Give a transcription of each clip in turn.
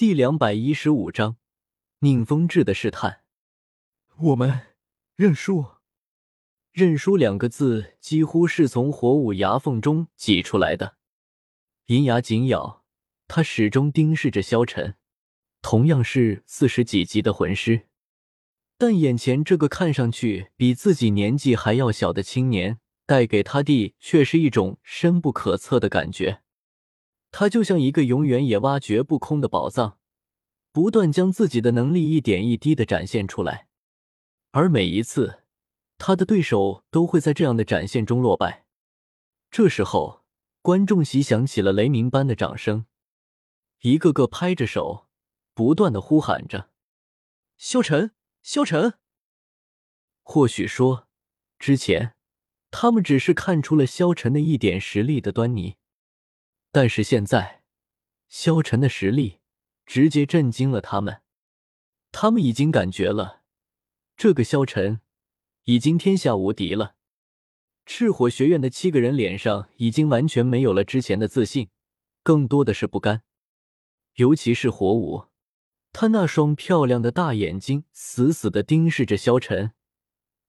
第两百一十五章，宁风致的试探。我们认输。认输两个字几乎是从火舞牙缝中挤出来的，银牙紧咬，他始终盯视着萧晨。同样是四十几级的魂师，但眼前这个看上去比自己年纪还要小的青年，带给他的却是一种深不可测的感觉。他就像一个永远也挖掘不空的宝藏，不断将自己的能力一点一滴的展现出来，而每一次，他的对手都会在这样的展现中落败。这时候，观众席响起了雷鸣般的掌声，一个个拍着手，不断的呼喊着：“萧晨，萧晨！”或许说，之前他们只是看出了萧晨的一点实力的端倪。但是现在，萧晨的实力直接震惊了他们。他们已经感觉了，这个萧晨已经天下无敌了。赤火学院的七个人脸上已经完全没有了之前的自信，更多的是不甘。尤其是火舞，他那双漂亮的大眼睛死死的盯视着萧晨，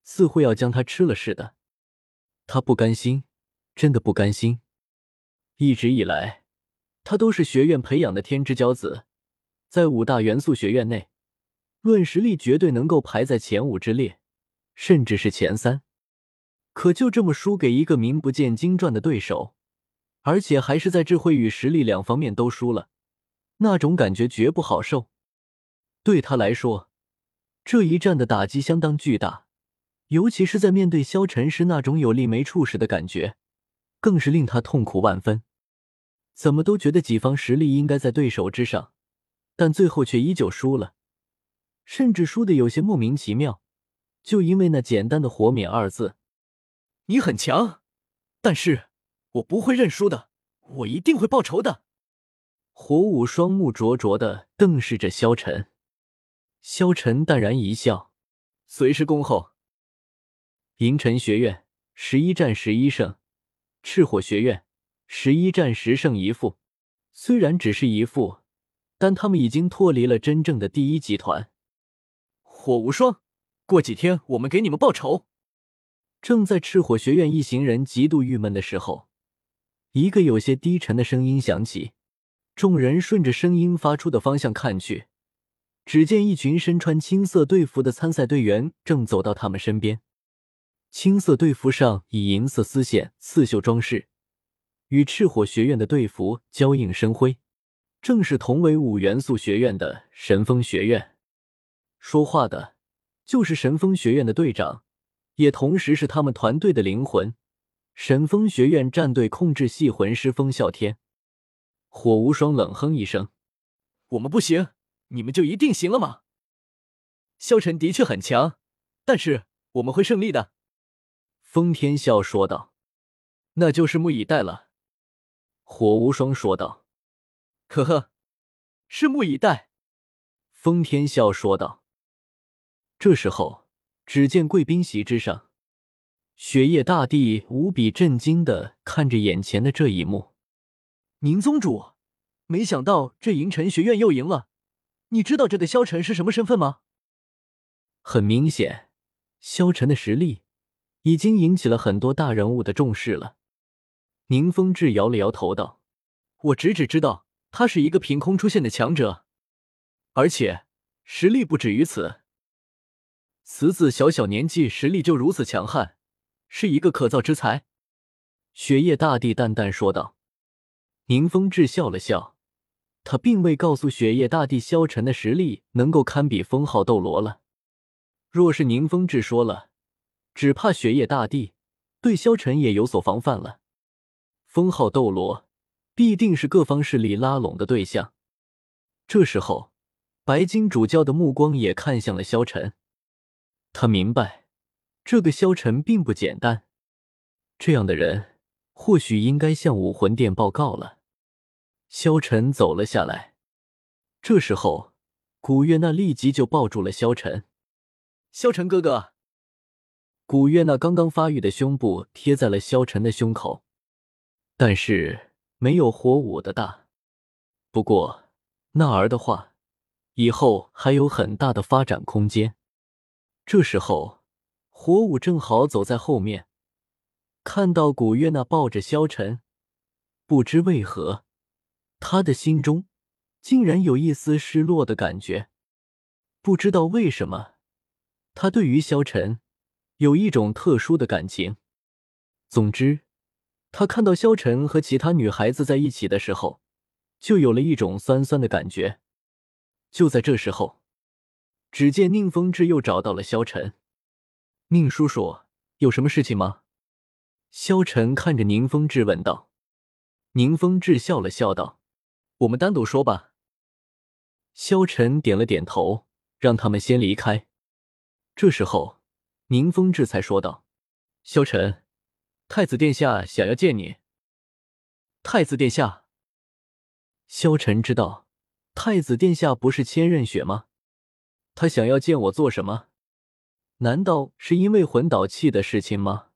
似乎要将他吃了似的。他不甘心，真的不甘心。一直以来，他都是学院培养的天之骄子，在五大元素学院内，论实力绝对能够排在前五之列，甚至是前三。可就这么输给一个名不见经传的对手，而且还是在智慧与实力两方面都输了，那种感觉绝不好受。对他来说，这一战的打击相当巨大，尤其是在面对萧晨时那种有力没处使的感觉，更是令他痛苦万分。怎么都觉得己方实力应该在对手之上，但最后却依旧输了，甚至输的有些莫名其妙，就因为那简单的“火免”二字。你很强，但是我不会认输的，我一定会报仇的。火舞双目灼灼的瞪视着萧晨，萧晨淡然一笑，随时恭候。银尘学院十一战十一胜，赤火学院。十一战十胜一负，虽然只是一负，但他们已经脱离了真正的第一集团。火无双，过几天我们给你们报仇。正在赤火学院一行人极度郁闷的时候，一个有些低沉的声音响起。众人顺着声音发出的方向看去，只见一群身穿青色队服的参赛队员正走到他们身边。青色队服上以银色丝线刺绣装饰。与赤火学院的队服交映生辉，正是同为五元素学院的神风学院。说话的，就是神风学院的队长，也同时是他们团队的灵魂——神风学院战队控制系魂师风啸天。火无双冷哼一声：“我们不行，你们就一定行了吗？”萧晨的确很强，但是我们会胜利的。”风天笑说道。“那就拭目以待了。”火无双说道：“呵呵，拭目以待。”风天笑说道。这时候，只见贵宾席之上，雪夜大帝无比震惊的看着眼前的这一幕。宁宗主，没想到这银尘学院又赢了。你知道这个萧晨是什么身份吗？很明显，萧晨的实力已经引起了很多大人物的重视了。宁风致摇了摇头道：“我只只知道他是一个凭空出现的强者，而且实力不止于此。此子小小年纪，实力就如此强悍，是一个可造之才。”雪夜大帝淡淡说道。宁风致笑了笑，他并未告诉雪夜大帝萧晨的实力能够堪比封号斗罗了。若是宁风致说了，只怕雪夜大帝对萧晨也有所防范了。封号斗罗必定是各方势力拉拢的对象。这时候，白金主教的目光也看向了萧晨。他明白，这个萧晨并不简单。这样的人，或许应该向武魂殿报告了。萧晨走了下来。这时候，古月娜立即就抱住了萧晨。萧晨哥哥。古月娜刚刚发育的胸部贴在了萧晨的胸口。但是没有火舞的大，不过那儿的话，以后还有很大的发展空间。这时候，火舞正好走在后面，看到古月娜抱着萧晨，不知为何，他的心中竟然有一丝失落的感觉。不知道为什么，他对于萧晨有一种特殊的感情。总之，他看到萧晨和其他女孩子在一起的时候，就有了一种酸酸的感觉。就在这时候，只见宁风致又找到了萧晨。宁叔叔，有什么事情吗？萧晨看着宁风致问道。宁风致笑了笑道：“我们单独说吧。”萧晨点了点头。让他们先离开。这时候，宁风致才说道：“萧晨，太子殿下想要见你。”太子殿下，萧晨知道太子殿下不是千仞雪吗？他想要见我做什么？难道是因为魂导器的事情吗？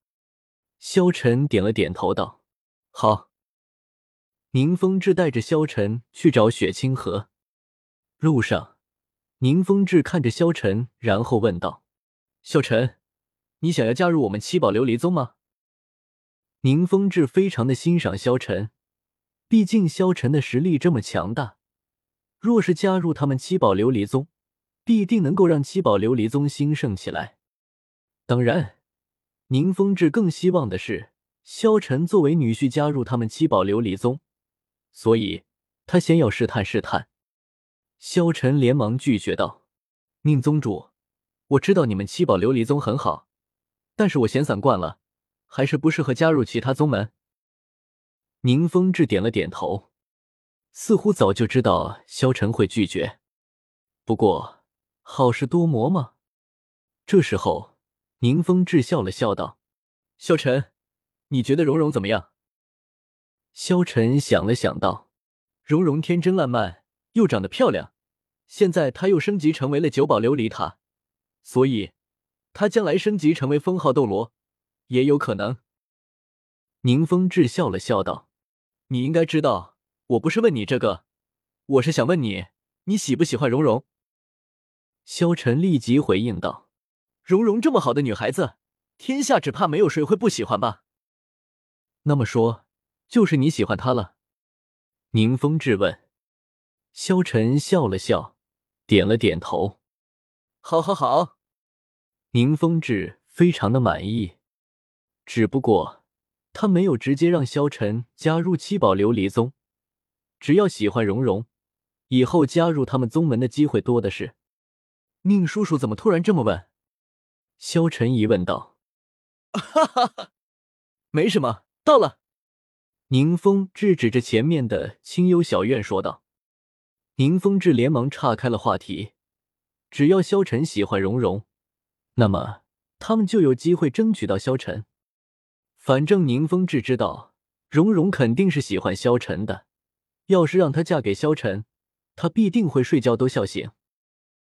萧晨点了点头道：“好。”宁风致带着萧晨去找雪清河。路上。宁风致看着萧晨，然后问道：“萧晨，你想要加入我们七宝琉璃宗吗？”宁风致非常的欣赏萧晨，毕竟萧晨的实力这么强大，若是加入他们七宝琉璃宗，必定能够让七宝琉璃宗兴盛起来。当然，宁风致更希望的是萧晨作为女婿加入他们七宝琉璃宗，所以他先要试探试探。萧晨连忙拒绝道：“宁宗主，我知道你们七宝琉璃宗很好，但是我闲散惯了，还是不适合加入其他宗门。”宁风致点了点头，似乎早就知道萧晨会拒绝。不过好事多磨嘛。这时候，宁风致笑了笑道：“萧晨，你觉得蓉蓉怎么样？”萧晨想了想道：“蓉蓉天真烂漫，又长得漂亮。”现在她又升级成为了九宝琉璃塔，所以她将来升级成为封号斗罗也有可能。宁风致笑了笑道：“你应该知道，我不是问你这个，我是想问你，你喜不喜欢蓉蓉？”萧晨立即回应道：“蓉蓉这么好的女孩子，天下只怕没有谁会不喜欢吧？”那么说，就是你喜欢她了？宁风致问。萧晨笑了笑。点了点头，好，好，好。宁风致非常的满意，只不过他没有直接让萧晨加入七宝琉璃宗，只要喜欢蓉蓉，以后加入他们宗门的机会多的是。宁叔叔怎么突然这么问？萧晨疑问道。哈哈哈，没什么，到了。宁风致指着前面的清幽小院说道。宁风致连忙岔开了话题，只要萧晨喜欢蓉蓉，那么他们就有机会争取到萧晨。反正宁风致知道蓉蓉肯定是喜欢萧晨的，要是让她嫁给萧晨，她必定会睡觉都笑醒。